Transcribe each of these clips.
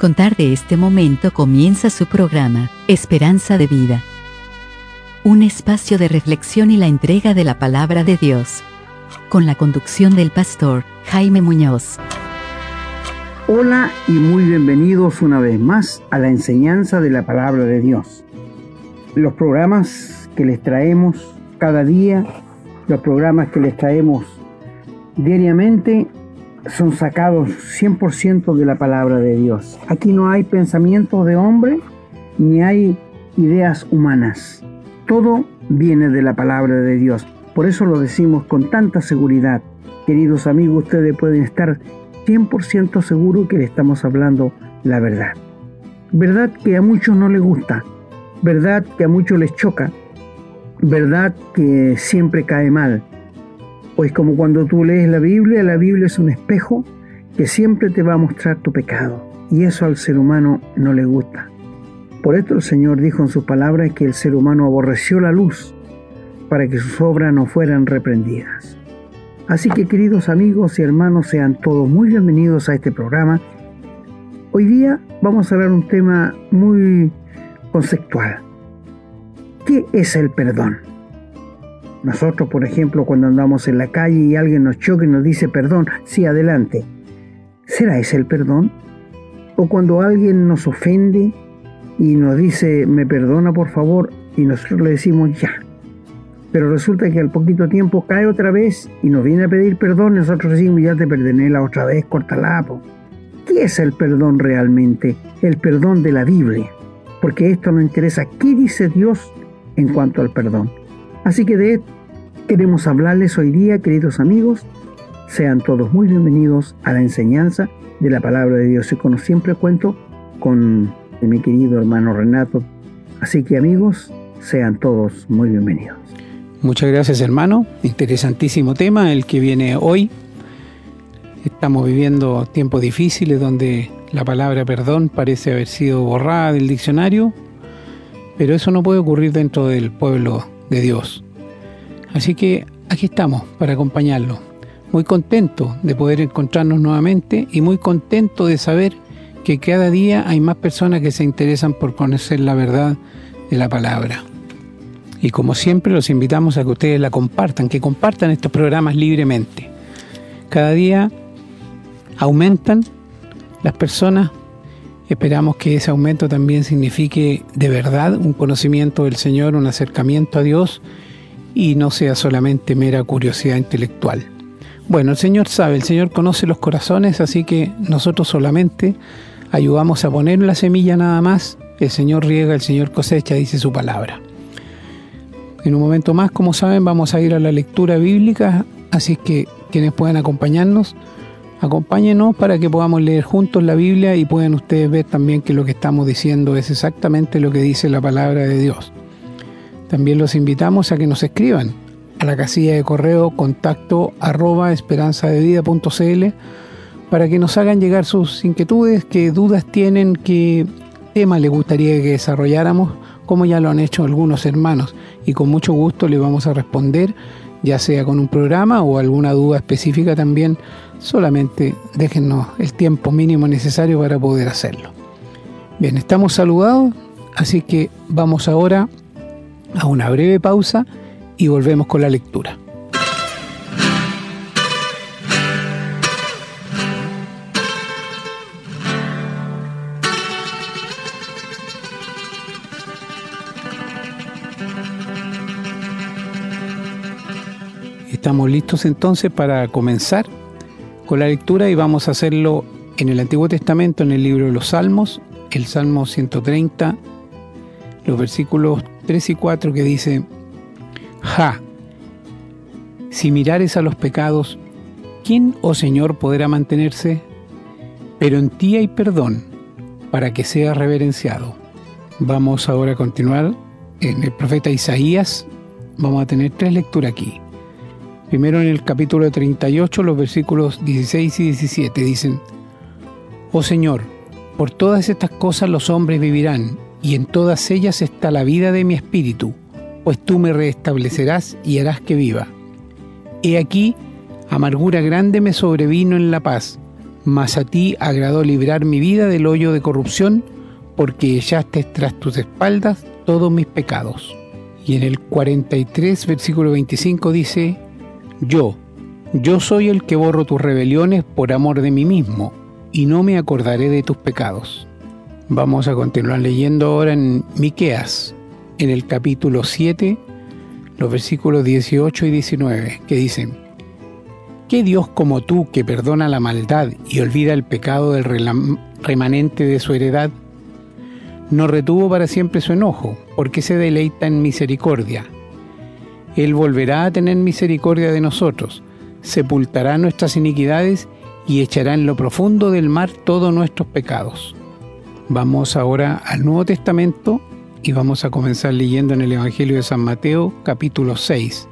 contar de este momento comienza su programa, Esperanza de Vida. Un espacio de reflexión y la entrega de la palabra de Dios. Con la conducción del pastor Jaime Muñoz. Hola y muy bienvenidos una vez más a la enseñanza de la palabra de Dios. Los programas que les traemos cada día, los programas que les traemos diariamente son sacados 100% de la palabra de Dios. Aquí no hay pensamientos de hombre ni hay ideas humanas. Todo viene de la palabra de Dios. Por eso lo decimos con tanta seguridad. Queridos amigos, ustedes pueden estar 100% seguros que le estamos hablando la verdad. Verdad que a muchos no les gusta, verdad que a muchos les choca, verdad que siempre cae mal, pues como cuando tú lees la Biblia, la Biblia es un espejo que siempre te va a mostrar tu pecado. Y eso al ser humano no le gusta. Por esto el Señor dijo en sus palabras que el ser humano aborreció la luz para que sus obras no fueran reprendidas. Así que queridos amigos y hermanos, sean todos muy bienvenidos a este programa. Hoy día vamos a hablar un tema muy conceptual. ¿Qué es el perdón? Nosotros, por ejemplo, cuando andamos en la calle y alguien nos choca y nos dice perdón, sí, adelante. ¿Será ese el perdón? O cuando alguien nos ofende y nos dice, me perdona por favor, y nosotros le decimos ya. Pero resulta que al poquito tiempo cae otra vez y nos viene a pedir perdón, y nosotros decimos, ya te perdoné la otra vez, corta ¿Qué es el perdón realmente? El perdón de la Biblia. Porque esto nos interesa qué dice Dios en cuanto al perdón. Así que de queremos hablarles hoy día, queridos amigos. Sean todos muy bienvenidos a la enseñanza de la palabra de Dios. Y como siempre cuento con mi querido hermano Renato. Así que amigos, sean todos muy bienvenidos. Muchas gracias hermano. Interesantísimo tema el que viene hoy. Estamos viviendo tiempos difíciles donde la palabra perdón parece haber sido borrada del diccionario, pero eso no puede ocurrir dentro del pueblo de Dios. Así que aquí estamos para acompañarlo. Muy contento de poder encontrarnos nuevamente y muy contento de saber que cada día hay más personas que se interesan por conocer la verdad de la palabra. Y como siempre los invitamos a que ustedes la compartan, que compartan estos programas libremente. Cada día aumentan las personas Esperamos que ese aumento también signifique de verdad un conocimiento del Señor, un acercamiento a Dios y no sea solamente mera curiosidad intelectual. Bueno, el Señor sabe, el Señor conoce los corazones, así que nosotros solamente ayudamos a poner la semilla nada más, el Señor riega, el Señor cosecha, dice su palabra. En un momento más, como saben, vamos a ir a la lectura bíblica, así que quienes puedan acompañarnos, Acompáñenos para que podamos leer juntos la Biblia y puedan ustedes ver también que lo que estamos diciendo es exactamente lo que dice la palabra de Dios. También los invitamos a que nos escriban a la casilla de correo contacto arroba esperanzadevida.cl para que nos hagan llegar sus inquietudes, qué dudas tienen, qué tema les gustaría que desarrolláramos, como ya lo han hecho algunos hermanos, y con mucho gusto le vamos a responder, ya sea con un programa o alguna duda específica también Solamente déjennos el tiempo mínimo necesario para poder hacerlo. Bien, estamos saludados, así que vamos ahora a una breve pausa y volvemos con la lectura. Estamos listos entonces para comenzar con la lectura y vamos a hacerlo en el Antiguo Testamento, en el libro de los Salmos, el Salmo 130, los versículos 3 y 4 que dice, Ja, si mirares a los pecados, ¿quién, oh Señor, podrá mantenerse? Pero en ti hay perdón para que sea reverenciado. Vamos ahora a continuar en el profeta Isaías. Vamos a tener tres lecturas aquí. Primero en el capítulo 38, los versículos 16 y 17 dicen, Oh Señor, por todas estas cosas los hombres vivirán, y en todas ellas está la vida de mi espíritu, pues tú me restablecerás y harás que viva. He aquí, amargura grande me sobrevino en la paz, mas a ti agradó librar mi vida del hoyo de corrupción, porque echaste tras tus espaldas todos mis pecados. Y en el 43, versículo 25 dice, Yo, yo soy el que borro tus rebeliones por amor de mí mismo, y no me acordaré de tus pecados. Vamos a continuar leyendo ahora en Miqueas, en el capítulo 7, los versículos 18 y 19, que dicen, ¿Qué Dios como tú que perdona la maldad y olvida el pecado del remanente de su heredad? No retuvo para siempre su enojo, porque se deleita en misericordia. Él volverá a tener misericordia de nosotros, sepultará nuestras iniquidades y echará en lo profundo del mar todos nuestros pecados. Vamos ahora al Nuevo Testamento y vamos a comenzar leyendo en el Evangelio de San Mateo capítulo 6.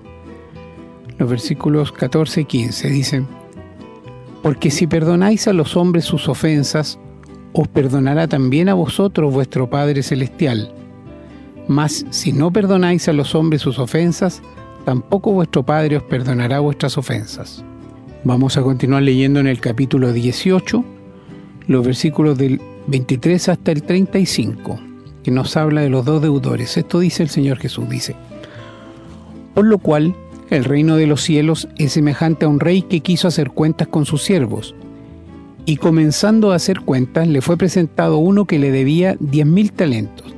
Los versículos 14 y 15 dicen, Porque si perdonáis a los hombres sus ofensas, os perdonará también a vosotros vuestro Padre Celestial. Mas si no perdonáis a los hombres sus ofensas, tampoco vuestro Padre os perdonará vuestras ofensas. Vamos a continuar leyendo en el capítulo 18, los versículos del 23 hasta el 35, que nos habla de los dos deudores. Esto dice el Señor Jesús, dice, por lo cual el reino de los cielos es semejante a un rey que quiso hacer cuentas con sus siervos. Y comenzando a hacer cuentas, le fue presentado uno que le debía diez mil talentos.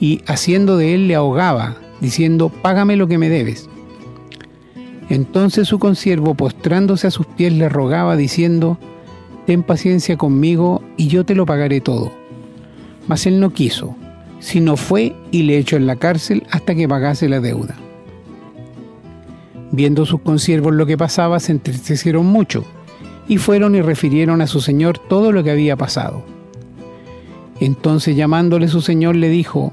y haciendo de él le ahogaba, diciendo, Págame lo que me debes. Entonces su consiervo, postrándose a sus pies, le rogaba, diciendo, ten paciencia conmigo y yo te lo pagaré todo. Mas él no quiso, sino fue y le echó en la cárcel hasta que pagase la deuda. Viendo sus consiervos lo que pasaba, se entristecieron mucho, y fueron y refirieron a su señor todo lo que había pasado. Entonces llamándole su señor le dijo,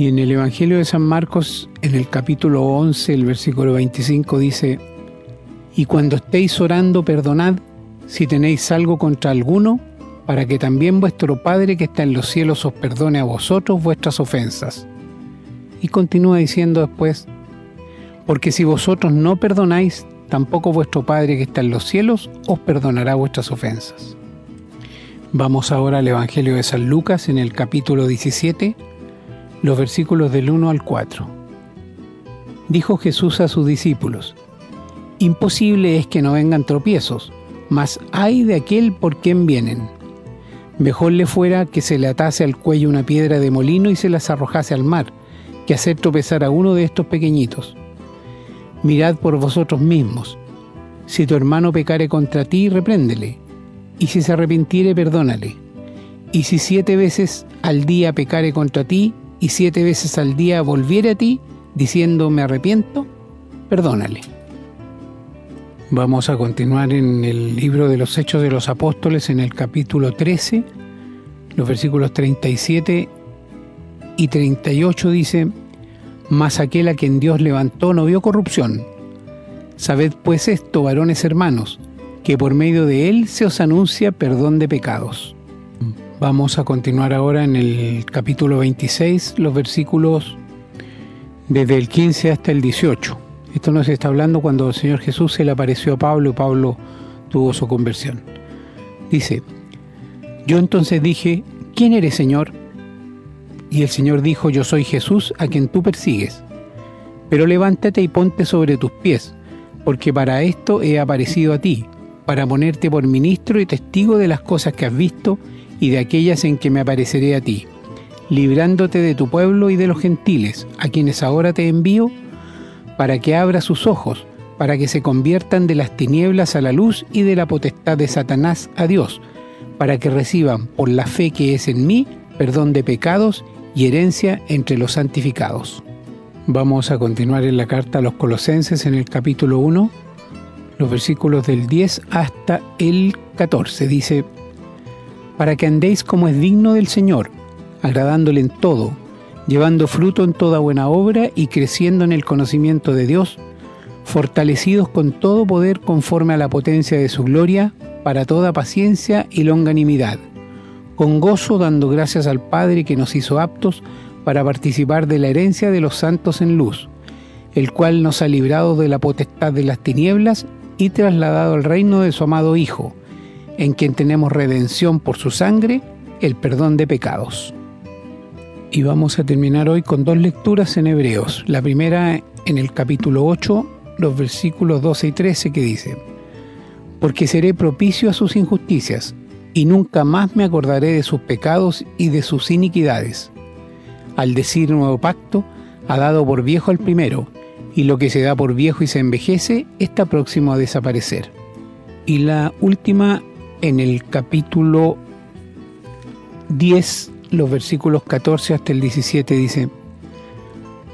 Y en el Evangelio de San Marcos, en el capítulo 11, el versículo 25 dice, Y cuando estéis orando, perdonad si tenéis algo contra alguno, para que también vuestro Padre que está en los cielos os perdone a vosotros vuestras ofensas. Y continúa diciendo después, porque si vosotros no perdonáis, tampoco vuestro Padre que está en los cielos os perdonará vuestras ofensas. Vamos ahora al Evangelio de San Lucas en el capítulo 17, los versículos del 1 al 4. Dijo Jesús a sus discípulos, Imposible es que no vengan tropiezos mas hay de aquel por quien vienen. Mejor le fuera que se le atase al cuello una piedra de molino y se las arrojase al mar, que hacer tropezar a uno de estos pequeñitos. Mirad por vosotros mismos. Si tu hermano pecare contra ti, repréndele, y si se arrepintiere, perdónale. Y si siete veces al día pecare contra ti, y siete veces al día volviere a ti, diciendo me arrepiento, perdónale. Vamos a continuar en el libro de los Hechos de los Apóstoles, en el capítulo 13, los versículos 37 y 38 dice, Mas aquel a quien Dios levantó no vio corrupción. Sabed pues esto, varones hermanos, que por medio de él se os anuncia perdón de pecados. Vamos a continuar ahora en el capítulo 26, los versículos desde el 15 hasta el 18. Esto nos está hablando cuando el Señor Jesús se le apareció a Pablo y Pablo tuvo su conversión. Dice, yo entonces dije, ¿quién eres Señor? Y el Señor dijo, yo soy Jesús a quien tú persigues. Pero levántate y ponte sobre tus pies, porque para esto he aparecido a ti, para ponerte por ministro y testigo de las cosas que has visto y de aquellas en que me apareceré a ti, librándote de tu pueblo y de los gentiles, a quienes ahora te envío, para que abra sus ojos, para que se conviertan de las tinieblas a la luz y de la potestad de Satanás a Dios, para que reciban por la fe que es en mí perdón de pecados y herencia entre los santificados. Vamos a continuar en la carta a los Colosenses en el capítulo 1, los versículos del 10 hasta el 14. Dice, para que andéis como es digno del Señor, agradándole en todo, llevando fruto en toda buena obra y creciendo en el conocimiento de Dios, fortalecidos con todo poder conforme a la potencia de su gloria, para toda paciencia y longanimidad, con gozo dando gracias al Padre que nos hizo aptos para participar de la herencia de los santos en luz, el cual nos ha librado de la potestad de las tinieblas y trasladado al reino de su amado Hijo, en quien tenemos redención por su sangre, el perdón de pecados. Y vamos a terminar hoy con dos lecturas en Hebreos. La primera en el capítulo 8, los versículos 12 y 13 que dice, Porque seré propicio a sus injusticias, y nunca más me acordaré de sus pecados y de sus iniquidades. Al decir nuevo pacto, ha dado por viejo al primero, y lo que se da por viejo y se envejece está próximo a desaparecer. Y la última en el capítulo 10, los versículos 14 hasta el 17 dice,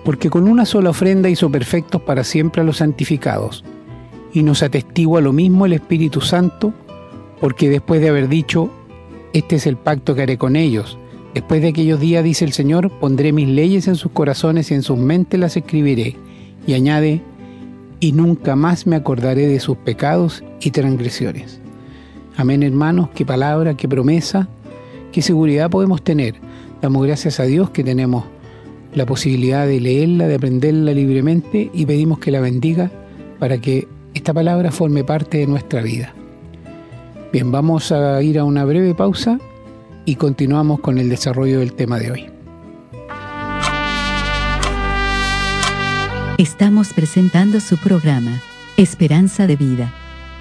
Porque con una sola ofrenda hizo perfectos para siempre a los santificados, y nos atestigua lo mismo el Espíritu Santo, porque después de haber dicho, Este es el pacto que haré con ellos, después de aquellos días, dice el Señor, pondré mis leyes en sus corazones y en sus mentes las escribiré, y añade, y nunca más me acordaré de sus pecados y transgresiones. Amén, hermanos, qué palabra, qué promesa, qué seguridad podemos tener. Damos gracias a Dios que tenemos la posibilidad de leerla, de aprenderla libremente y pedimos que la bendiga para que esta palabra forme parte de nuestra vida. Bien, vamos a ir a una breve pausa y continuamos con el desarrollo del tema de hoy. Estamos presentando su programa, Esperanza de Vida.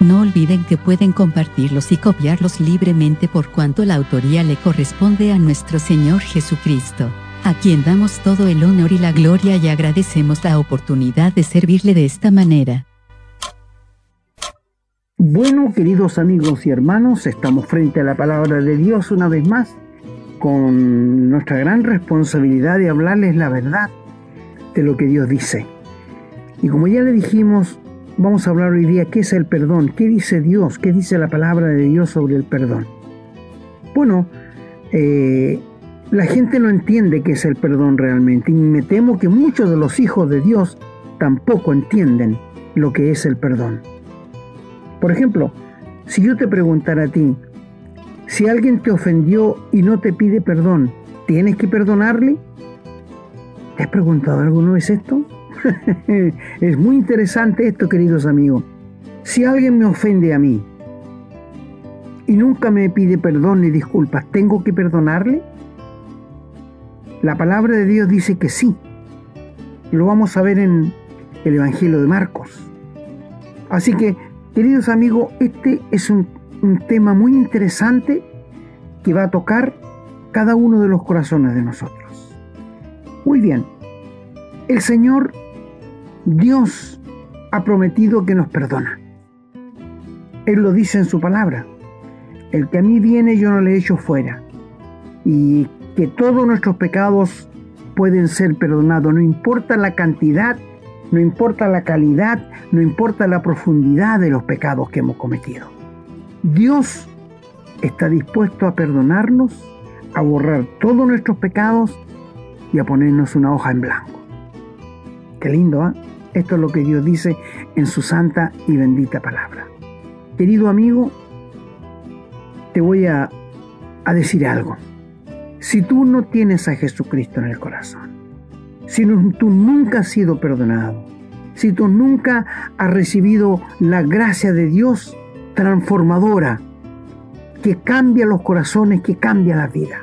No olviden que pueden compartirlos y copiarlos libremente por cuanto la autoría le corresponde a nuestro Señor Jesucristo, a quien damos todo el honor y la gloria y agradecemos la oportunidad de servirle de esta manera. Bueno, queridos amigos y hermanos, estamos frente a la palabra de Dios una vez más, con nuestra gran responsabilidad de hablarles la verdad de lo que Dios dice. Y como ya le dijimos, vamos a hablar hoy día qué es el perdón, qué dice Dios, qué dice la palabra de Dios sobre el perdón. Bueno, eh, la gente no entiende qué es el perdón realmente y me temo que muchos de los hijos de Dios tampoco entienden lo que es el perdón. Por ejemplo, si yo te preguntara a ti, si alguien te ofendió y no te pide perdón, ¿tienes que perdonarle? ¿Te has preguntado alguna vez esto? es muy interesante esto, queridos amigos. Si alguien me ofende a mí y nunca me pide perdón ni disculpas, ¿tengo que perdonarle? La palabra de Dios dice que sí. Lo vamos a ver en el Evangelio de Marcos. Así que, queridos amigos, este es un, un tema muy interesante que va a tocar cada uno de los corazones de nosotros. Muy bien, el Señor Dios ha prometido que nos perdona. Él lo dice en su palabra. El que a mí viene yo no le echo fuera. Y que todos nuestros pecados pueden ser perdonados. No importa la cantidad, no importa la calidad, no importa la profundidad de los pecados que hemos cometido. Dios está dispuesto a perdonarnos, a borrar todos nuestros pecados y a ponernos una hoja en blanco. Qué lindo, ¿eh? Esto es lo que Dios dice en su santa y bendita palabra. Querido amigo, te voy a, decir algo. Si tú no tienes a Jesucristo en el corazón, si tú nunca has sido perdonado, si tú nunca has recibido la gracia de Dios transformadora, que cambia los corazones, que cambia la vida.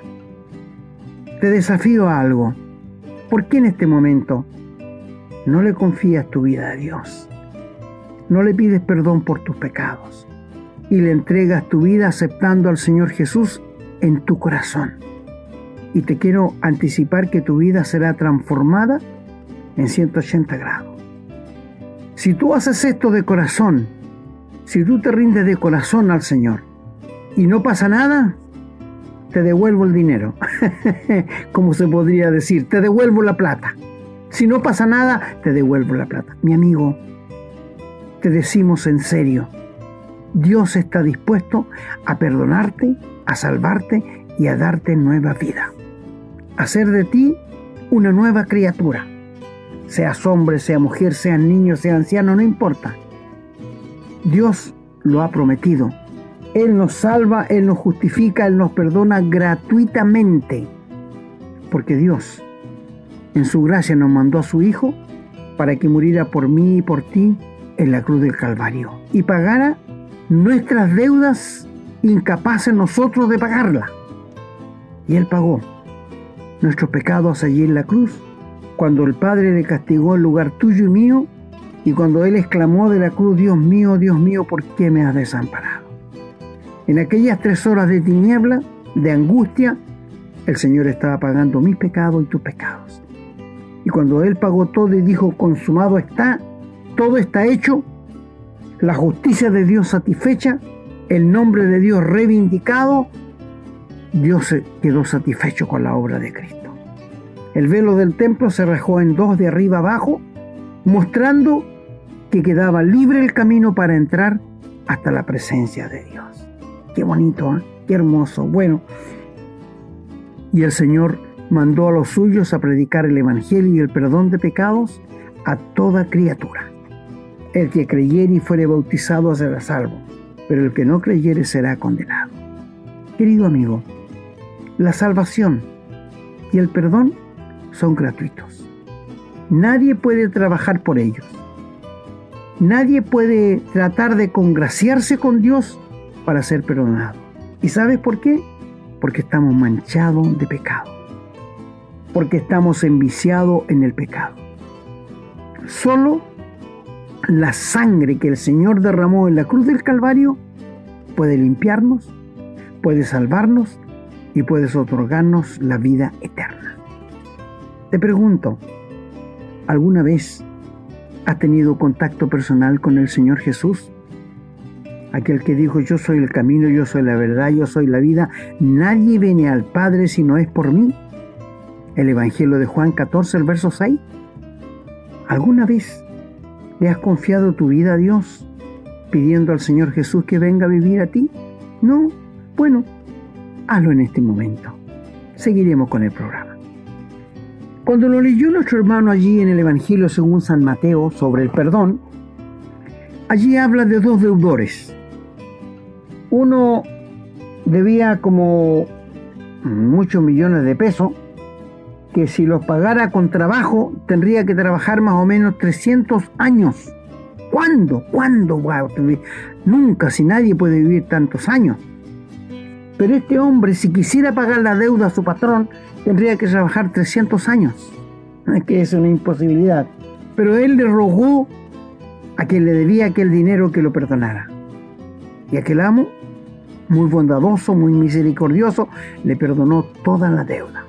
Te desafío a algo. ¿Por qué en este momento no le confías tu vida a Dios? No le pides perdón por tus pecados y le entregas tu vida aceptando al Señor Jesús en tu corazón. Y te quiero anticipar que tu vida será transformada en 180 grados. Si tú haces esto de corazón, si tú te rindes de corazón al Señor y no pasa nada, te devuelvo el dinero. Como se podría decir, te devuelvo la plata. Si no pasa nada, te devuelvo la plata. Mi amigo, te decimos en serio, Dios está dispuesto a perdonarte, a salvarte y a darte nueva vida. Hacer de ti una nueva criatura. Seas hombre, sea mujer, sea niño, sea anciano, no importa. Dios lo ha prometido. Él nos salva, Él nos justifica, Él nos perdona gratuitamente. Porque Dios, en su gracia, nos mandó a su Hijo para que muriera por mí y por ti en la cruz del Calvario y pagara nuestras deudas incapaces nosotros de pagarla. Y Él pagó nuestros pecados allí en la cruz, cuando el Padre le castigó en lugar tuyo y mío, y cuando él exclamó de la cruz, Dios mío, Dios mío, ¿por qué me has desamparado? En aquellas tres horas de tiniebla, de angustia, el Señor estaba pagando mis pecados y tus pecados. Y cuando Él pagó todo y dijo, consumado está, todo está hecho, la justicia de Dios satisfecha, el nombre de Dios reivindicado, Dios quedó satisfecho con la obra de Cristo. El velo del templo se rajó en dos de arriba abajo, mostrando que quedaba libre el camino para entrar hasta la presencia de Dios. Qué bonito, ¿eh? qué hermoso. Bueno, y el Señor mandó a los suyos a predicar el Evangelio y el perdón de pecados a toda criatura. El que creyere y fuere bautizado será salvo, pero el que no creyere será condenado. Querido amigo, la salvación y el perdón son gratuitos. Nadie puede trabajar por ellos. Nadie puede tratar de congraciarse con Dios para ser perdonado. ¿Y sabes por qué? Porque estamos manchados de pecado. Porque estamos enviciados en el pecado. Solo la sangre que el Señor derramó en la cruz del Calvario puede limpiarnos, puede salvarnos y puede otorgarnos la vida eterna. Te pregunto, ¿alguna vez ¿Ha tenido contacto personal con el Señor Jesús? Aquel que dijo, yo soy el camino, yo soy la verdad, yo soy la vida, nadie viene al Padre si no es por mí. El Evangelio de Juan 14, el verso 6. ¿Alguna vez le has confiado tu vida a Dios pidiendo al Señor Jesús que venga a vivir a ti? No. Bueno, hazlo en este momento. Seguiremos con el programa. Cuando lo leyó nuestro hermano allí en el Evangelio según San Mateo sobre el perdón, allí habla de dos deudores. Uno debía como muchos millones de pesos, que si los pagara con trabajo tendría que trabajar más o menos 300 años. ¿Cuándo? ¿Cuándo? Nunca, si nadie puede vivir tantos años. Pero este hombre, si quisiera pagar la deuda a su patrón, tendría que trabajar 300 años. Es que es una imposibilidad. Pero él le rogó a quien le debía aquel dinero que lo perdonara. Y aquel amo, muy bondadoso, muy misericordioso, le perdonó toda la deuda.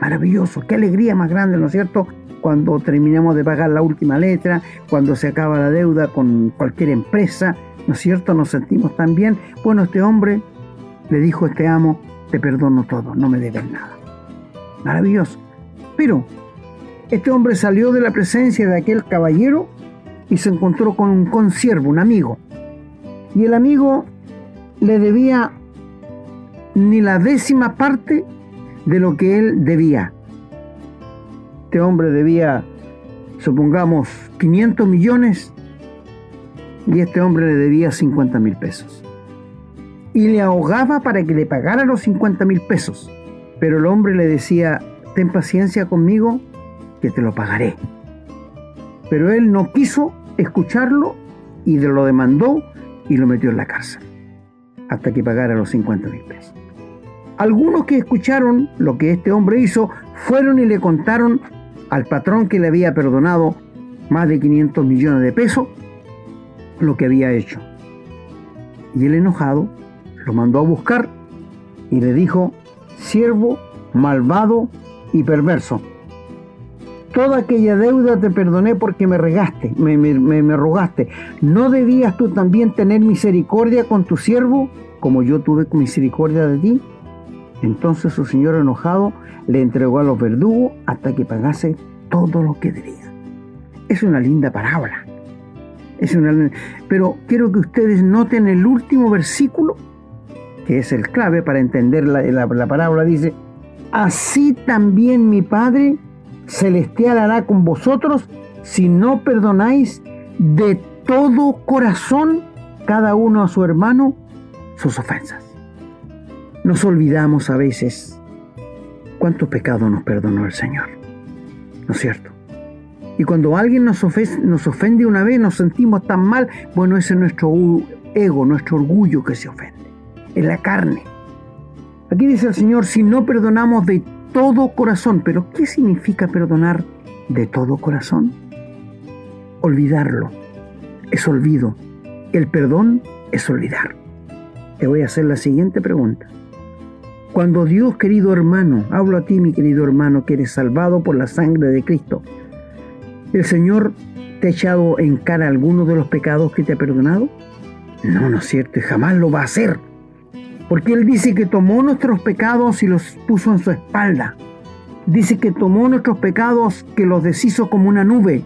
Maravilloso, qué alegría más grande, ¿no es cierto? Cuando terminamos de pagar la última letra, cuando se acaba la deuda con cualquier empresa, ¿no es cierto? Nos sentimos tan bien. Bueno, este hombre le dijo a este amo, te perdono todo, no me debes nada maravilloso. Pero este hombre salió de la presencia de aquel caballero y se encontró con un consiervo, un amigo. Y el amigo le debía ni la décima parte de lo que él debía. Este hombre debía, supongamos, 500 millones y este hombre le debía 50 mil pesos. Y le ahogaba para que le pagara los 50 mil pesos. Pero el hombre le decía, ten paciencia conmigo, que te lo pagaré. Pero él no quiso escucharlo y lo demandó y lo metió en la cárcel hasta que pagara los 50 mil pesos. Algunos que escucharon lo que este hombre hizo fueron y le contaron al patrón que le había perdonado más de 500 millones de pesos lo que había hecho. Y el enojado lo mandó a buscar y le dijo, siervo malvado y perverso, toda aquella deuda te perdoné porque me regaste, me, me, me, rogaste. ¿No debías tú también tener misericordia con tu siervo, como yo tuve misericordia de ti? Entonces su señor enojado le entregó a los verdugos hasta que pagase todo lo que debía. Es una linda parábola. Es una, pero quiero que ustedes noten el último versículo, que es el clave para entender la, la, la parábola. Dice, así también mi Padre celestial hará con vosotros si no perdonáis de todo corazón cada uno a su hermano sus ofensas. Nos olvidamos a veces cuántos pecados nos perdonó el Señor. ¿No es cierto? Y cuando alguien nos, ofende, nos ofende una vez, nos sentimos tan mal, bueno, ese es nuestro ego, nuestro orgullo que se ofende. Es la carne. Aquí dice el Señor, si no perdonamos de todo corazón, pero ¿qué significa perdonar de todo corazón? Olvidarlo. Es olvido. El perdón es olvidar. Te voy a hacer la siguiente pregunta. Cuando Dios, querido hermano, hablo a ti, mi querido hermano, que eres salvado por la sangre de Cristo, ¿El Señor te ha echado en cara alguno de los pecados que te ha perdonado? No, no es cierto, y jamás lo va a hacer. Porque Él dice que tomó nuestros pecados y los puso en su espalda. Dice que tomó nuestros pecados, que los deshizo como una nube.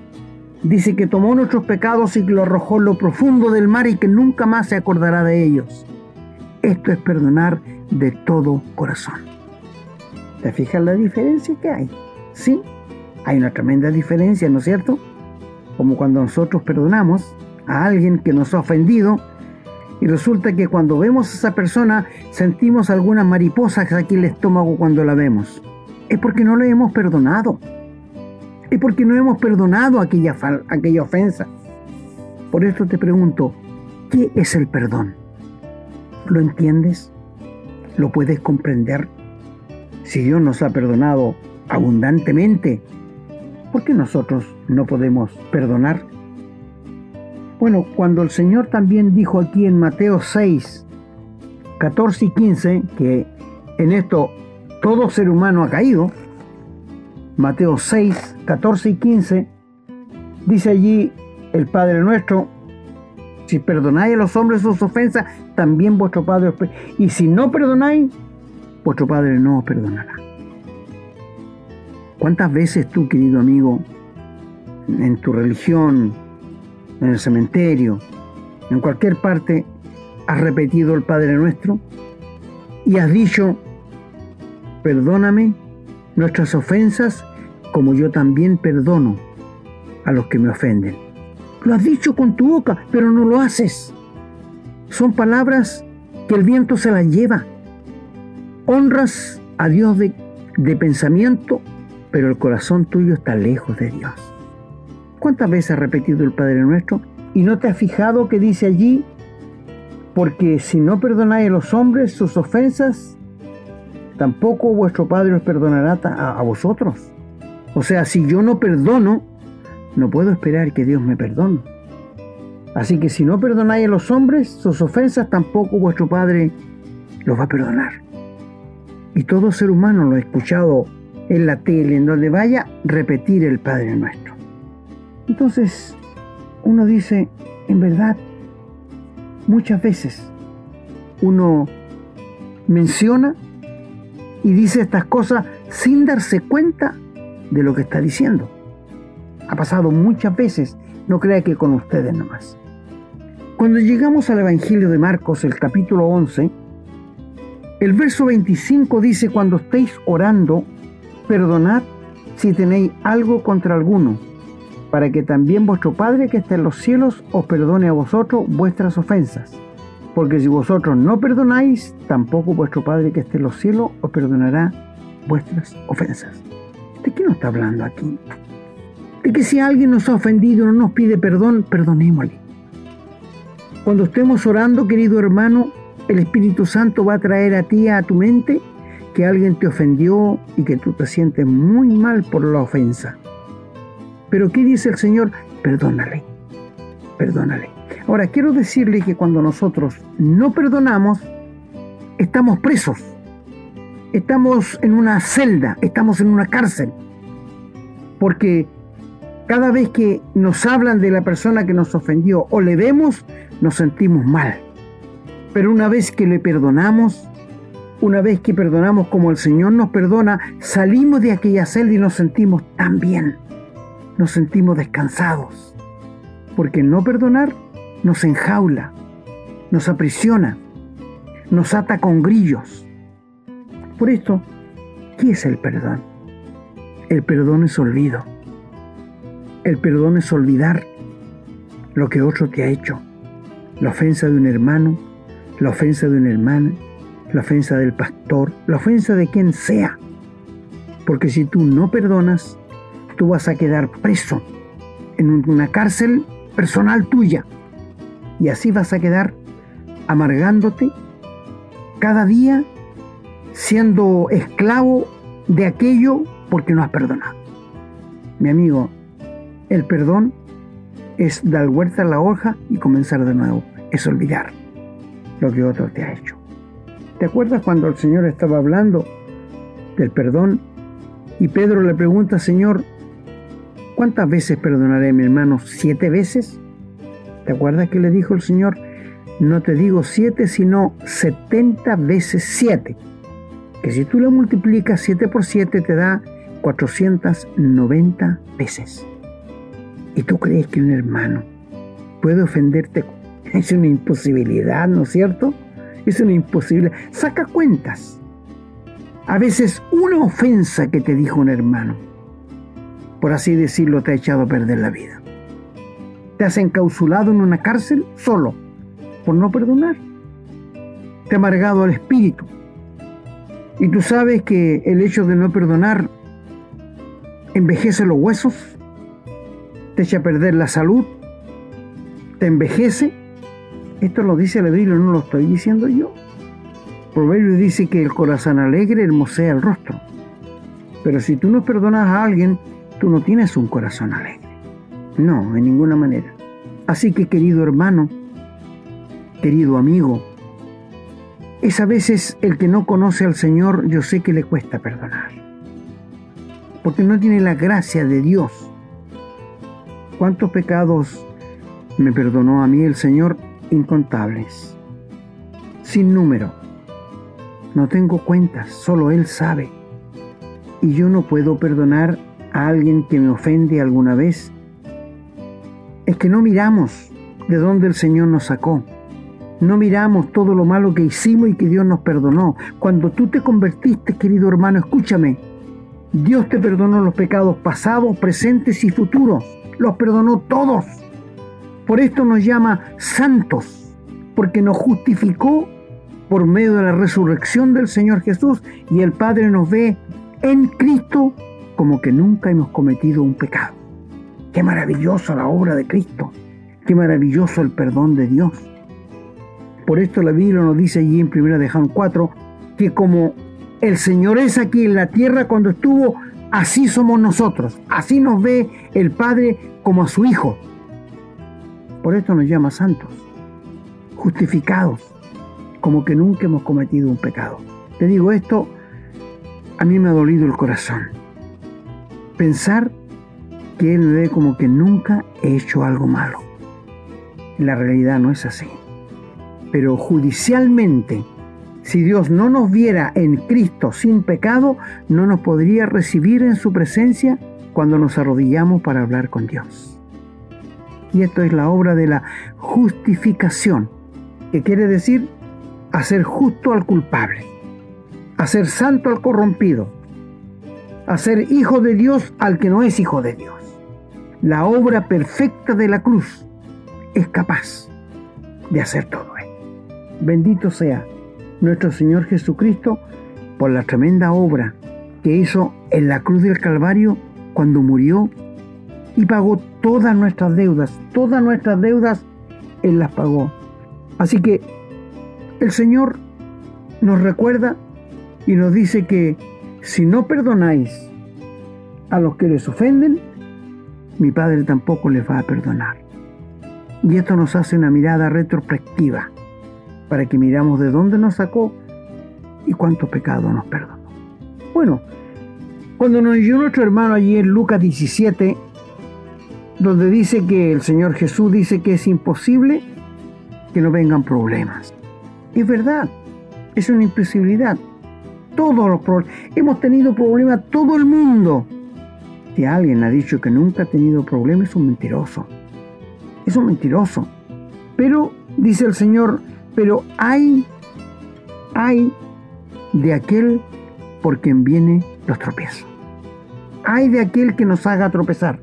Dice que tomó nuestros pecados y que los arrojó en lo profundo del mar y que nunca más se acordará de ellos. Esto es perdonar de todo corazón. ¿Te fijas la diferencia que hay? Sí, hay una tremenda diferencia, ¿no es cierto? Como cuando nosotros perdonamos a alguien que nos ha ofendido y resulta que cuando vemos a esa persona sentimos algunas mariposas aquí en el estómago cuando la vemos. Es porque no le hemos perdonado. Es porque no hemos perdonado aquella, aquella ofensa. Por esto te pregunto, ¿qué es el perdón? ¿Lo entiendes? ¿Lo puedes comprender? Si Dios nos ha perdonado abundantemente, ¿por qué nosotros no podemos perdonar? Bueno, cuando el Señor también dijo aquí en Mateo 6, 14 y 15, que en esto todo ser humano ha caído, Mateo 6, 14 y 15, dice allí el Padre nuestro, si perdonáis a los hombres sus ofensas, también vuestro Padre Y si no perdonáis, vuestro Padre no os perdonará. ¿Cuántas veces tú, querido amigo, en tu religión, en el cementerio, en cualquier parte, has repetido el Padre Nuestro y has dicho, perdóname nuestras ofensas como yo también perdono a los que me ofenden? Lo has dicho con tu boca, pero no lo haces. Son palabras que el viento se las lleva. Honras a Dios de, pensamiento pero el corazón tuyo está lejos de Dios. ¿Cuántas veces has repetido el Padre Nuestro y no te has fijado que dice allí, porque si no perdonáis a los hombres sus ofensas, tampoco vuestro Padre os perdonará a vosotros? O sea, si yo no perdono, no puedo esperar que Dios me perdone. Así que si no perdonáis a los hombres sus ofensas, tampoco vuestro Padre los va a perdonar. Y todo ser humano lo ha escuchado en la tele, en donde vaya, repetir el Padre Nuestro. Entonces, uno dice, en verdad, muchas veces uno menciona y dice estas cosas sin darse cuenta de lo que está diciendo. Ha pasado muchas veces, no crea que con ustedes nomás. Cuando llegamos al Evangelio de Marcos, el capítulo 11, el verso 25 dice, cuando estéis orando, perdonad si tenéis algo contra alguno, para que también vuestro Padre que está en los cielos os perdone a vosotros vuestras ofensas. Porque si vosotros no perdonáis, tampoco vuestro Padre que está en los cielos os perdonará vuestras ofensas. ¿De qué nos está hablando aquí? De que si alguien nos ha ofendido y no nos pide perdón, perdonémosle. Cuando estemos orando, querido hermano, el Espíritu Santo va a traer a ti, a tu mente, que alguien te ofendió y que tú te sientes muy mal por la ofensa. Pero ¿qué dice el Señor? Perdónale, perdónale. Ahora, quiero decirle que cuando nosotros no perdonamos, estamos presos, estamos en una celda, estamos en una cárcel, porque cada vez que nos hablan de la persona que nos ofendió o le vemos, nos sentimos mal. Pero una vez que le perdonamos, una vez que perdonamos como el Señor nos perdona, salimos de aquella celda y nos sentimos tan bien, nos sentimos descansados. Porque no perdonar nos enjaula, nos aprisiona, nos ata con grillos. Por esto, ¿qué es el perdón? El perdón es olvido. El perdón es olvidar lo que otro te ha hecho. La ofensa de un hermano, la ofensa de una hermana, la ofensa del pastor, la ofensa de quien sea. Porque si tú no perdonas, tú vas a quedar preso en una cárcel personal tuya. Y así vas a quedar amargándote cada día siendo esclavo de aquello porque no has perdonado. Mi amigo, el perdón es dar vuelta a la hoja y comenzar de nuevo. Es olvidar lo que otro te ha hecho. ¿Te acuerdas cuando el Señor estaba hablando del perdón y Pedro le pregunta, Señor, ¿cuántas veces perdonaré a mi hermano? ¿Siete veces? ¿Te acuerdas que le dijo el Señor? No te digo siete, sino setenta veces siete. Que si tú lo multiplicas siete por siete te da 490 veces. ¿Y tú crees que un hermano puede ofenderte? Es una imposibilidad, ¿no es cierto? Es una imposibilidad. Saca cuentas. A veces una ofensa que te dijo un hermano, por así decirlo, te ha echado a perder la vida te has encausulado en una cárcel solo por no perdonar. Te ha amargado el espíritu. Y tú sabes que el hecho de no perdonar envejece los huesos, te echa a perder la salud, te envejece. Esto lo dice la Biblia, no lo estoy diciendo yo. Proverbio dice que el corazón alegre hermosea el rostro. Pero si tú no perdonas a alguien, tú no tienes un corazón alegre. No, en ninguna manera. Así que querido hermano, querido amigo, es a veces el que no conoce al Señor, yo sé que le cuesta perdonar. Porque no tiene la gracia de Dios. ¿Cuántos pecados me perdonó a mí el Señor? Incontables. Sin número. No tengo cuentas, solo Él sabe. Y yo no puedo perdonar a alguien que me ofende alguna vez es que no miramos de dónde el Señor nos sacó. No miramos todo lo malo que hicimos y que Dios nos perdonó. Cuando tú te convertiste, querido hermano, escúchame. Dios te perdonó los pecados pasados, presentes y futuros. Los perdonó todos. Por esto nos llama santos, porque nos justificó por medio de la resurrección del Señor Jesús y el Padre nos ve en Cristo como que nunca hemos cometido un pecado. Qué maravillosa la obra de Cristo. Qué maravilloso el perdón de Dios. Por esto la Biblia nos dice allí en 1 de Juan 4 que como el Señor es aquí en la tierra cuando estuvo, así somos nosotros. Así nos ve el Padre como a su Hijo. Por esto nos llama santos, justificados, como que nunca hemos cometido un pecado. Te digo esto, a mí me ha dolido el corazón. Pensar que Él me ve como que nunca he hecho algo malo. La realidad no es así. Pero judicialmente, si Dios no nos viera en Cristo sin pecado, no nos podría recibir en su presencia cuando nos arrodillamos para hablar con Dios. Y esto es la obra de la justificación, que quiere decir hacer justo al culpable, hacer santo al corrompido, hacer hijo de Dios al que no es hijo de Dios la obra perfecta de la cruz es capaz de hacer todo esto. Bendito sea nuestro Señor Jesucristo por la tremenda obra que hizo en la cruz del Calvario cuando murió y pagó todas nuestras deudas, todas nuestras deudas Él las pagó. Así que el Señor nos recuerda y nos dice que si no perdonáis a los que les ofenden, mi Padre tampoco les va a perdonar. Y esto nos hace una mirada retrospectiva para que miramos de dónde nos sacó y cuántos pecados nos perdonó. Bueno, cuando nos dio nuestro hermano allí en Lucas 17, donde dice que el Señor Jesús dice que es imposible que no vengan problemas. Es verdad, es una imposibilidad. Todos los problemas, hemos tenido problemas todo el mundo. Si alguien ha dicho que nunca ha tenido problemas, es un mentiroso. Es un mentiroso. Pero, dice el Señor, pero hay, hay de aquel por quien viene los tropiezos. Hay de aquel que nos haga tropezar.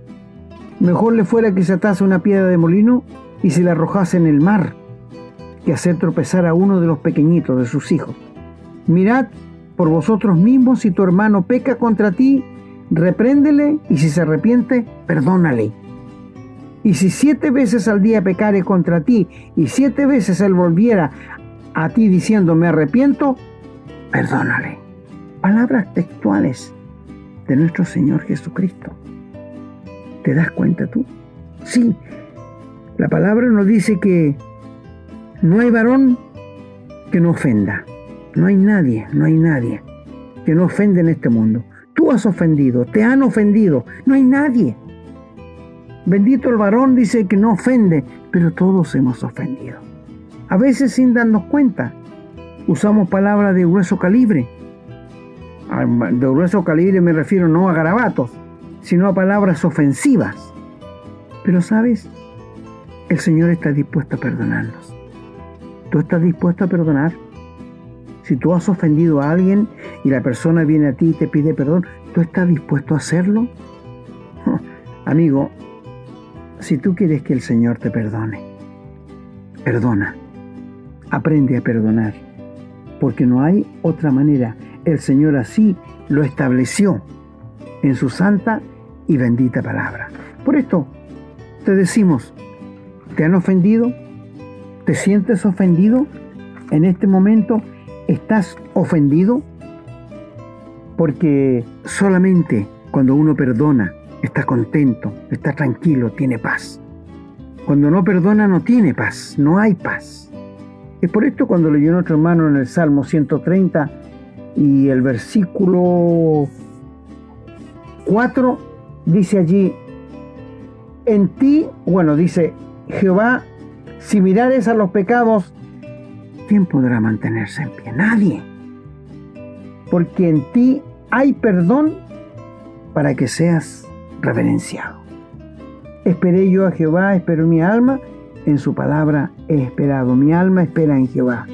Mejor le fuera que se atase una piedra de molino y se la arrojase en el mar, que hacer tropezar a uno de los pequeñitos de sus hijos. Mirad por vosotros mismos si tu hermano peca contra ti, repréndele y si se arrepiente, perdónale. Y si siete veces al día pecare contra ti y siete veces él volviera a ti diciendo me arrepiento, perdónale palabras textuales de nuestro Señor Jesucristo. ¿Te das cuenta tú? Sí, la palabra nos dice que no hay varón que no ofenda. No hay nadie, no hay nadie que no ofenda en este mundo. Tú has ofendido, te han ofendido, no hay nadie. Bendito el varón dice que no ofende, pero todos hemos ofendido. A veces sin darnos cuenta, usamos palabras de grueso calibre de grueso calibre me refiero no a garabatos, sino a palabras ofensivas. Pero sabes, el Señor está dispuesto a perdonarnos. ¿Tú estás dispuesto a perdonar? Si tú has ofendido a alguien y la persona viene a ti y te pide perdón, ¿tú estás dispuesto a hacerlo? Amigo, si tú quieres que el Señor te perdone, perdona. Aprende a perdonar, porque no hay otra manera el Señor así lo estableció en su santa y bendita palabra. Por esto te decimos, ¿te han ofendido? ¿Te sientes ofendido? En este momento, ¿estás ofendido? Porque solamente cuando uno perdona, está contento, está tranquilo, tiene paz. Cuando no perdona, no tiene paz, no hay paz. Es por esto cuando leyó nuestro hermano en el Salmo 130, y el versículo 4 dice allí, en ti, bueno, dice, Jehová, si mirares a los pecados, ¿quién podrá mantenerse en pie? Nadie. Porque en ti hay perdón para que seas reverenciado. Esperé yo a Jehová, espero mi alma, en su palabra he esperado. Mi alma espera en Jehová.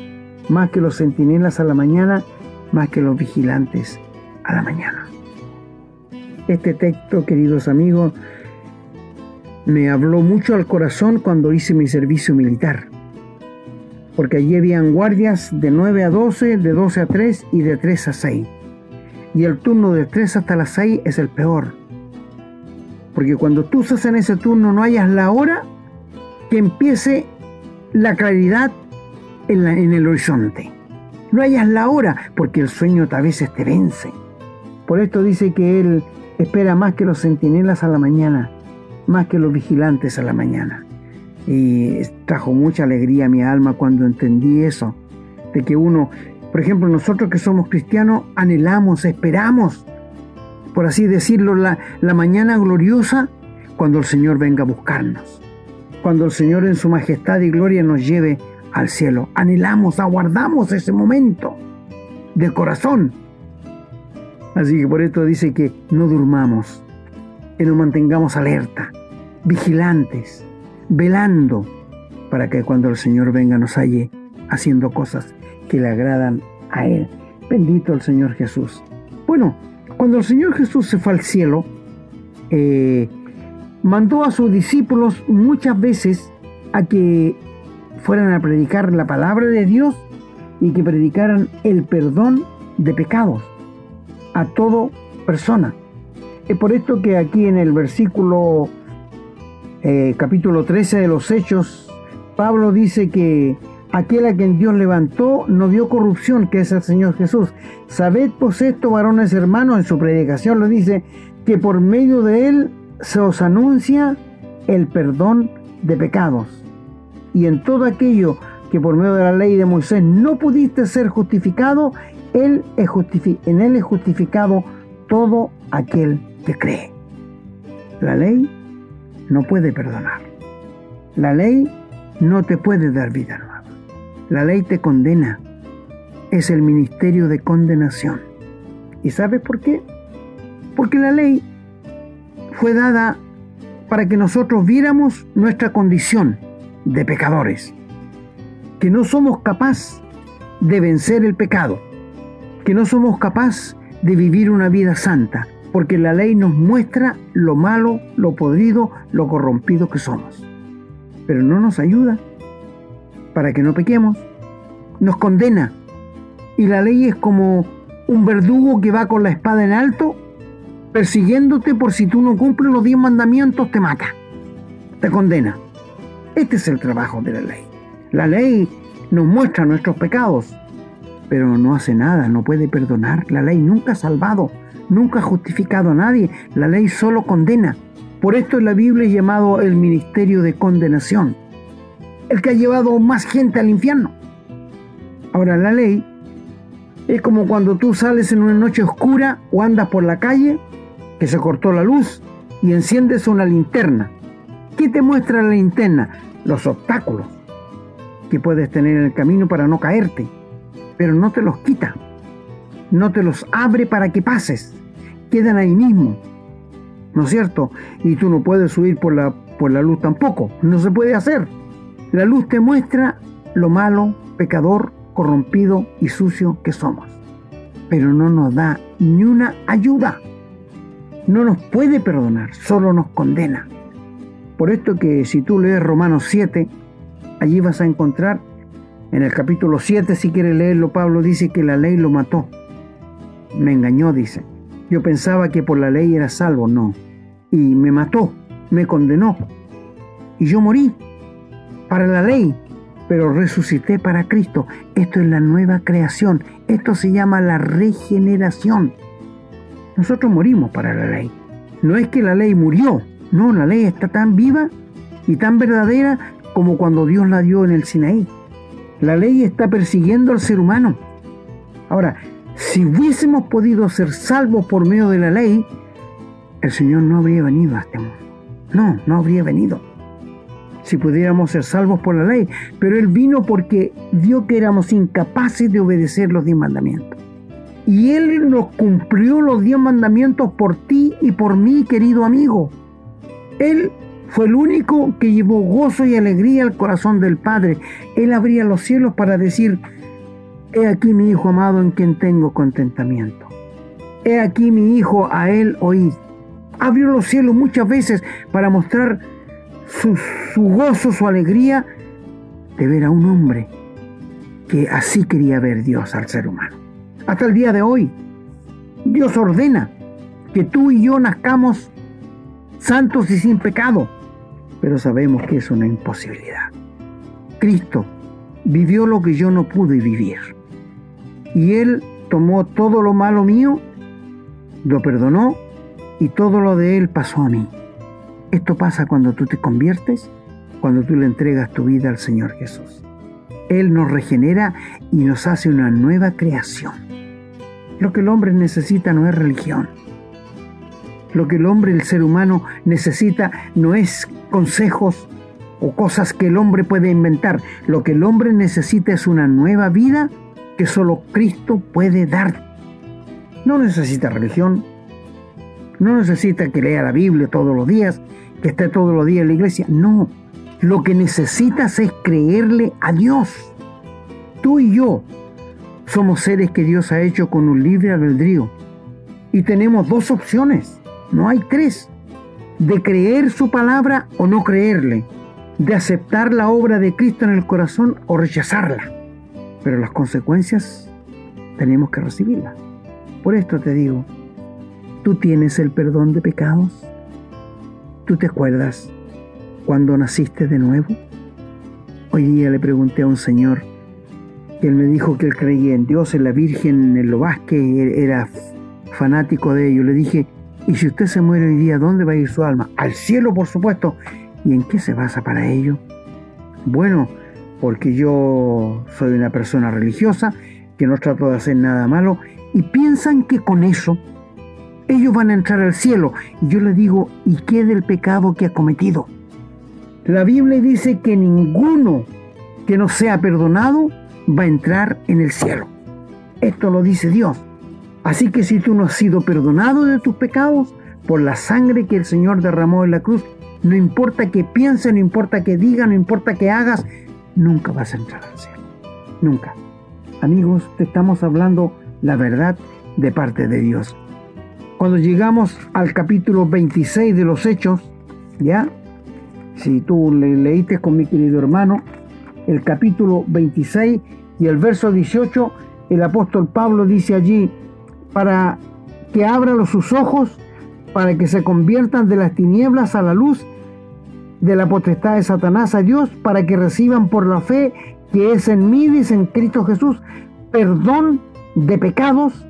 Más que los centinelas a la mañana, más que los vigilantes a la mañana. Este texto, queridos amigos, me habló mucho al corazón cuando hice mi servicio militar, porque allí habían guardias de 9 a 12, de 12 a 3 y de 3 a 6. Y el turno de 3 hasta las 6 es el peor, porque cuando tú estás en ese turno no hayas la hora que empiece la claridad en, el horizonte. No hayas la hora, porque el sueño a veces te vence. Por esto dice que Él espera más que los centinelas a la mañana, más que los vigilantes a la mañana. Y trajo mucha alegría a mi alma cuando entendí eso, de que uno, por ejemplo, nosotros que somos cristianos, anhelamos, esperamos, por así decirlo, la, mañana gloriosa cuando el Señor venga a buscarnos, cuando el Señor en su majestad y gloria nos lleve al cielo. Anhelamos, aguardamos ese momento de corazón. Así que por esto dice que no durmamos, que nos mantengamos alerta, vigilantes, velando, para que cuando el Señor venga nos halle haciendo cosas que le agradan a Él. Bendito el Señor Jesús. Bueno, cuando el Señor Jesús se fue al cielo, eh, mandó a sus discípulos muchas veces a que fueran a predicar la palabra de Dios y que predicaran el perdón de pecados. a toda persona. Es por esto que aquí en el versículo eh, capítulo 13 de los Hechos, Pablo dice que aquel a quien Dios levantó no vio corrupción, que es el Señor Jesús. Sabed pues esto, varones hermanos, en su predicación lo dice, que por medio de él se os anuncia el perdón de pecados. Y en todo aquello que por medio de la ley de Moisés no pudiste ser justificado, él es en él es justificado todo aquel que cree. La ley no puede perdonar. La ley no te puede dar vida. La ley te condena. Es el ministerio de condenación. ¿Y sabes por qué? Porque la ley fue dada para que nosotros viéramos nuestra condición de pecadores, que no somos capaces de vencer el pecado, que no somos capaces de vivir una vida santa, porque la ley nos muestra lo malo, lo podrido, lo corrompido que somos. Pero no nos ayuda para que no pequemos, nos condena. Y la ley es como un verdugo que va con la espada en alto, persiguiéndote por si tú no cumples los diez mandamientos, te mata, te condena. Este es el trabajo de la ley. La ley nos muestra nuestros pecados, pero no hace nada, no puede perdonar. La ley nunca ha salvado, nunca ha justificado a nadie. La ley solo condena. Por esto la Biblia es llamado el ministerio de condenación. El que ha llevado más gente al infierno. Ahora, la ley es como cuando tú sales en una noche oscura o andas por la calle, que se cortó la luz, y enciendes una linterna. ¿Qué te muestra la linterna? Los obstáculos que puedes tener en el camino para no caerte, pero no te los quita, no te los abre para que pases quedan ahí mismo. ¿No es cierto? Y tú no puedes subir por la, por la luz tampoco. No se puede hacer. La luz te muestra lo malo, pecador, corrompido y sucio que somos. Pero no nos da ni una ayuda. No nos puede perdonar, solo nos condena. Por esto que si tú lees Romanos 7, allí vas a encontrar, en el capítulo 7, si quieres leerlo, Pablo dice que la ley lo mató. Me engañó, dice. Yo pensaba que por la ley era salvo, no. Y me mató, me condenó. Y yo morí para la ley, pero resucité para Cristo. Esto es la nueva creación. Esto se llama la regeneración. Nosotros morimos para la ley. No es que la ley murió, no, la ley está tan viva y tan verdadera como cuando Dios la dio en el Sinaí. La ley está persiguiendo al ser humano. Ahora, si hubiésemos podido ser salvos por medio de la ley, el Señor no habría venido a este mundo. No, no habría venido. Si pudiéramos ser salvos por la ley, pero Él vino porque vio que éramos incapaces de obedecer los diez mandamientos. Y Él nos cumplió los diez mandamientos por ti y por mí, querido amigo. Él fue el único que llevó gozo y alegría al corazón del Padre. Él abría los cielos para decir, He aquí mi Hijo amado en quien tengo contentamiento. He aquí mi Hijo, a él oíd. Abrió los cielos muchas veces para mostrar su, gozo, su alegría de ver a un hombre que así quería ver Dios al ser humano. Hasta el día de hoy, Dios ordena que tú y yo nazcamos santos y sin pecado, pero sabemos que es una imposibilidad. Cristo vivió lo que yo no pude vivir. Y Él tomó todo lo malo mío, lo perdonó y todo lo de Él pasó a mí. Esto pasa cuando tú te conviertes, cuando tú le entregas tu vida al Señor Jesús. Él nos regenera y nos hace una nueva creación. Lo que el hombre necesita no es religión. Lo que el hombre, el ser humano, necesita no es consejos o cosas que el hombre puede inventar. Lo que el hombre necesita es una nueva vida que solo Cristo puede dar. No necesita religión, no necesita que lea la Biblia todos los días, que esté todos los días en la iglesia. No, lo que necesitas es creerle a Dios. Tú y yo somos seres que Dios ha hecho con un libre albedrío. Y tenemos dos opciones, no hay tres. De creer su palabra o no creerle. De aceptar la obra de Cristo en el corazón o rechazarla pero las consecuencias tenemos que recibirlas. Por esto te digo, ¿tú tienes el perdón de pecados? ¿Tú te acuerdas cuando naciste de nuevo? Hoy día le pregunté a un señor que él me dijo que él creía en Dios, en la Virgen, en lo que era fanático de ello. Le dije, ¿y si usted se muere hoy día, dónde va a ir su alma? Al cielo, por supuesto. ¿Y en qué se basa para ello? Bueno, porque yo soy una persona religiosa, que no trato de hacer nada malo, y piensan que con eso ellos van a entrar al cielo. Y yo le digo, ¿y qué del pecado que ha cometido? La Biblia dice que ninguno que no sea perdonado va a entrar en el cielo. Esto lo dice Dios. Así que si tú no has sido perdonado de tus pecados por la sangre que el Señor derramó en la cruz, no importa que piense, no importa que diga, no importa que hagas, nunca vas a entrar al cielo. Nunca. Amigos, te estamos hablando la verdad de parte de Dios. Cuando llegamos al capítulo 26 de los Hechos, ¿ya? Si tú le leíste con mi querido hermano, el capítulo 26 y el verso 18, el apóstol Pablo dice allí, para que abran sus ojos, para que se conviertan de las tinieblas a la luz, de la potestad de Satanás a Dios, para que reciban por la fe que es en mí, dice en Cristo Jesús, perdón de pecados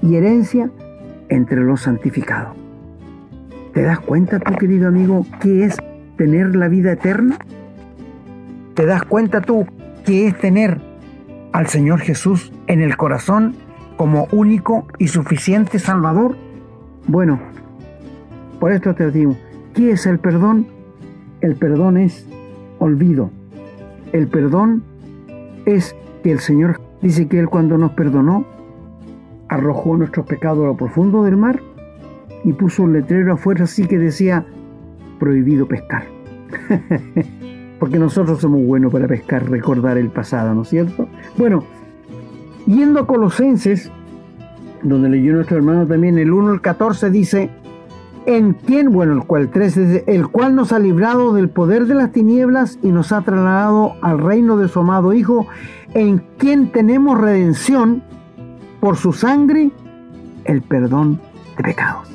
y herencia entre los santificados. ¿Te das cuenta tú, querido amigo, qué es tener la vida eterna? ¿Te das cuenta tú qué es tener al Señor Jesús en el corazón como único y suficiente Salvador? Bueno, por esto te digo, ¿qué es el perdón? El perdón es olvido. El perdón es que el Señor dice que Él cuando nos perdonó, arrojó nuestros pecados a lo profundo del mar y puso un letrero afuera así que decía prohibido pescar. Porque nosotros somos buenos para pescar, recordar el pasado, ¿no es cierto? Bueno, yendo a Colosenses, donde leyó nuestro hermano también, el 1 al 14 dice, en quien, bueno, el cual 13 el cual nos ha librado del poder de las tinieblas y nos ha trasladado al reino de su amado Hijo, en quien tenemos redención por su sangre, el perdón de pecados.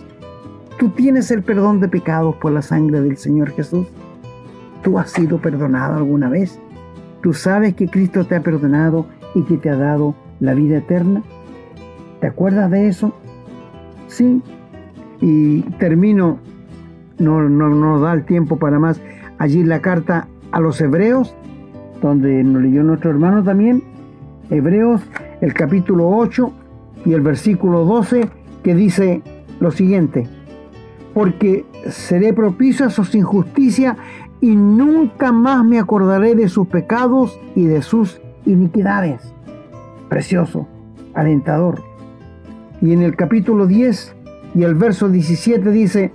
¿Tú tienes el perdón de pecados por la sangre del Señor Jesús? ¿Tú has sido perdonado alguna vez? ¿Tú sabes que Cristo te ha perdonado y que te ha dado la vida eterna? ¿Te acuerdas de eso? Sí, y termino, no, no, no da el tiempo para más, allí la carta a los hebreos, donde nos leyó nuestro hermano también, Hebreos, el capítulo 8 y el versículo 12, que dice lo siguiente, porque seré propicio a sus injusticias y nunca más me acordaré de sus pecados y de sus iniquidades. Precioso, alentador. Y en el capítulo 10 y el verso 17 dice,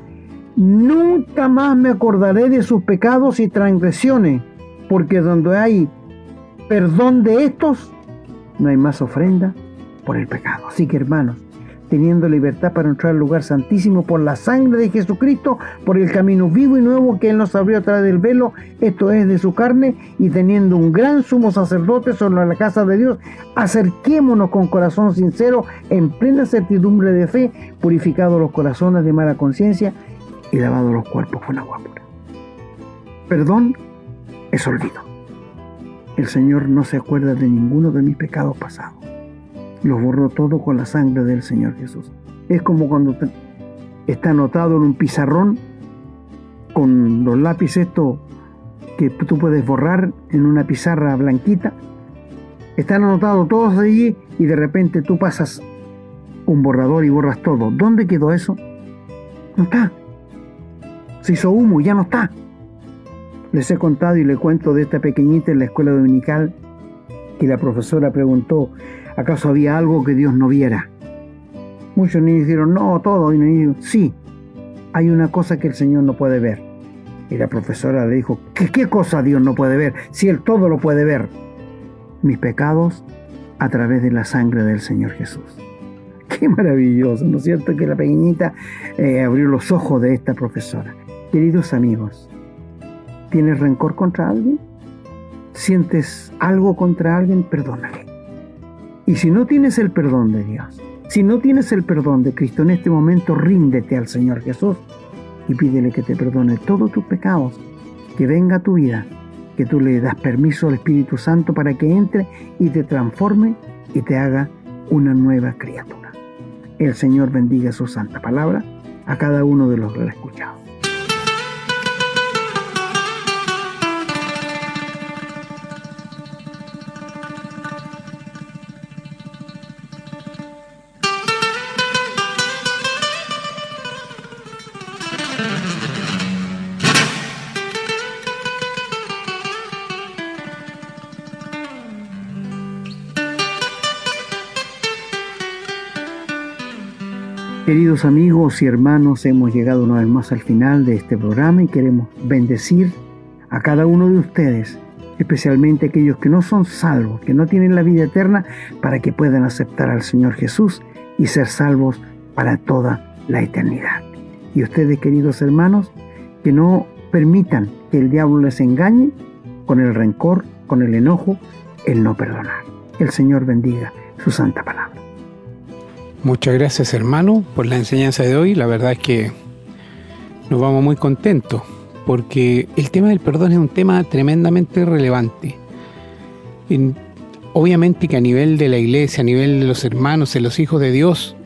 nunca más me acordaré de sus pecados y transgresiones, porque donde hay perdón de estos, no hay más ofrenda por el pecado. Así que hermanos, teniendo libertad para entrar al lugar santísimo por la sangre de Jesucristo, por el camino vivo y nuevo que Él nos abrió a través del velo, esto es de su carne, y teniendo un gran sumo sacerdote sobre la casa de Dios, acerquémonos con corazón sincero, en plena certidumbre de fe, purificados los corazones de mala conciencia y lavados los cuerpos con agua pura. Perdón es olvido. El Señor no se acuerda de ninguno de mis pecados pasados los borró todo con la sangre del Señor Jesús. Es como cuando está anotado en un pizarrón con los lápices estos que tú puedes borrar en una pizarra blanquita. Están anotados todos allí y de repente tú pasas un borrador y borras todo. ¿Dónde quedó eso? No está. Se hizo humo, ya no está. Les he contado y le cuento de esta pequeñita en la escuela dominical y la profesora preguntó, ¿Acaso había algo que Dios no viera? Muchos niños dijeron, no, todo. Y niños, sí, hay una cosa que el Señor no puede ver. Y la profesora le dijo, ¿qué, ¿qué cosa Dios no puede ver? Si Él todo lo puede ver. Mis pecados a través de la sangre del Señor Jesús. Qué maravilloso, ¿no es cierto? Que la pequeñita eh, abrió los ojos de esta profesora. Queridos amigos, ¿tienes rencor contra alguien? ¿Sientes algo contra alguien? Perdónale. Y si no tienes el perdón de Dios, Si no tienes el perdón de Cristo en este momento, ríndete al Señor Jesús y pídele que te perdone todos tus pecados, que venga a tu vida, que tú le das permiso al Espíritu Santo para que entre y te transforme y te haga una nueva criatura. El Señor bendiga su santa palabra a cada uno de los que la escuchado. Amigos y hermanos, hemos llegado una vez más al final de este programa y queremos bendecir a cada uno de ustedes, especialmente aquellos que no son salvos, que no tienen la vida eterna, para que puedan aceptar al Señor Jesús y ser salvos para toda la eternidad. Y ustedes, queridos hermanos, que no permitan que el diablo les engañe con el rencor, con el enojo, el no perdonar. El Señor bendiga su santa palabra. Muchas gracias hermano por la enseñanza de hoy. La verdad es que nos vamos muy contentos porque el tema del perdón es un tema tremendamente relevante. obviamente que a nivel de la iglesia, a nivel de los hermanos, de los hijos de Dios,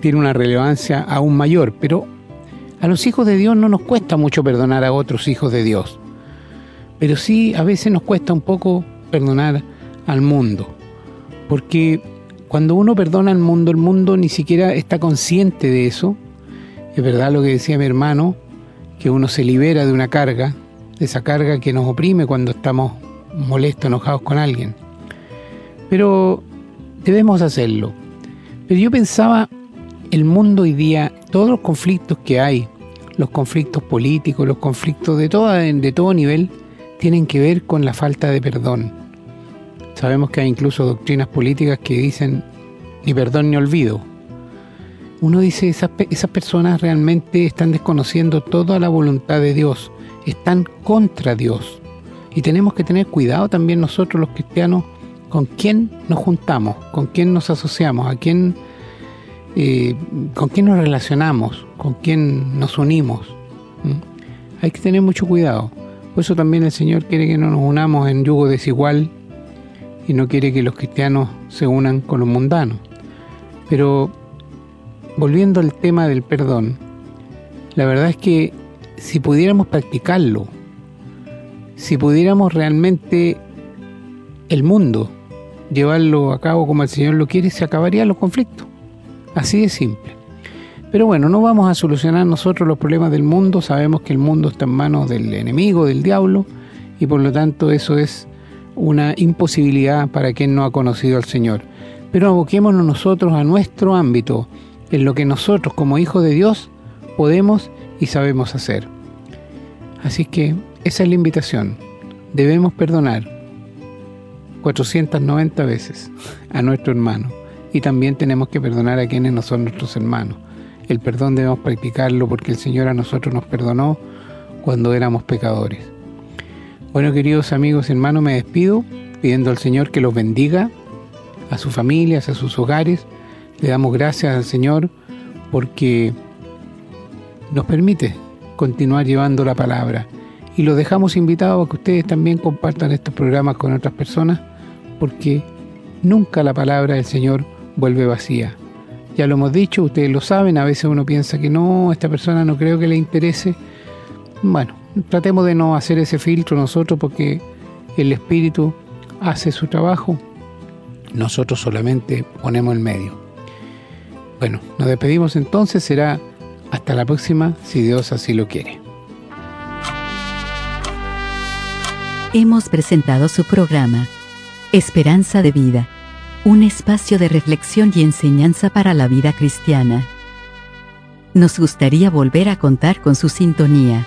tiene una relevancia aún mayor, pero a los hijos de Dios no nos cuesta mucho perdonar a otros hijos de Dios, pero sí a veces nos cuesta un poco perdonar al mundo, porque cuando uno perdona al mundo, el mundo ni siquiera está consciente de eso. Es verdad lo que decía mi hermano, que uno se libera de una carga, de esa carga que nos oprime cuando estamos molestos, enojados con alguien. Pero debemos hacerlo. Pero yo pensaba, el mundo hoy día, todos los conflictos que hay, los conflictos políticos, los conflictos de, de todo nivel, tienen que ver con la falta de perdón. Sabemos que hay incluso doctrinas políticas que dicen ni perdón ni olvido. Uno dice, esas, esas personas realmente están desconociendo toda la voluntad de Dios, están contra Dios. Y tenemos que tener cuidado también nosotros los cristianos con quién nos juntamos, con quién nos asociamos, a quién, eh, con quién nos relacionamos, con quién nos unimos. Hay que tener mucho cuidado. Por eso también el Señor quiere que no nos unamos en yugo desigual y no quiere que los cristianos se unan con los mundanos. Pero volviendo al tema del perdón, la verdad es que si pudiéramos practicarlo, si pudiéramos realmente el mundo llevarlo a cabo como el Señor lo quiere, se acabarían los conflictos. Así de simple. Pero bueno, no vamos a solucionar nosotros los problemas del mundo, sabemos que el mundo está en manos del enemigo, del diablo, y por lo tanto eso es una imposibilidad para quien no ha conocido al Señor. Pero aboquémonos nosotros a nuestro ámbito, en lo que nosotros como hijos de Dios podemos y sabemos hacer. Así que esa es la invitación. Debemos perdonar 490 veces a nuestro hermano y también tenemos que perdonar a quienes no son nuestros hermanos. El perdón debemos practicarlo porque el Señor a nosotros nos perdonó cuando éramos pecadores. Bueno, queridos amigos hermanos, me despido pidiendo al Señor que los bendiga, a sus familias, a sus hogares. Le damos gracias al Señor porque nos permite continuar llevando la palabra. Y los dejamos invitados a que ustedes también compartan estos programas con otras personas porque nunca la palabra del Señor vuelve vacía. Ya lo hemos dicho, ustedes lo saben, a veces uno piensa que no, esta persona no creo que le interese. Bueno, tratemos de no hacer ese filtro nosotros porque el Espíritu hace su trabajo, nosotros solamente ponemos el medio. Bueno, nos despedimos entonces, será hasta la próxima, si Dios así lo quiere. Hemos presentado su programa, Esperanza de Vida, un espacio de reflexión y enseñanza para la vida cristiana. Nos gustaría volver a contar con su sintonía.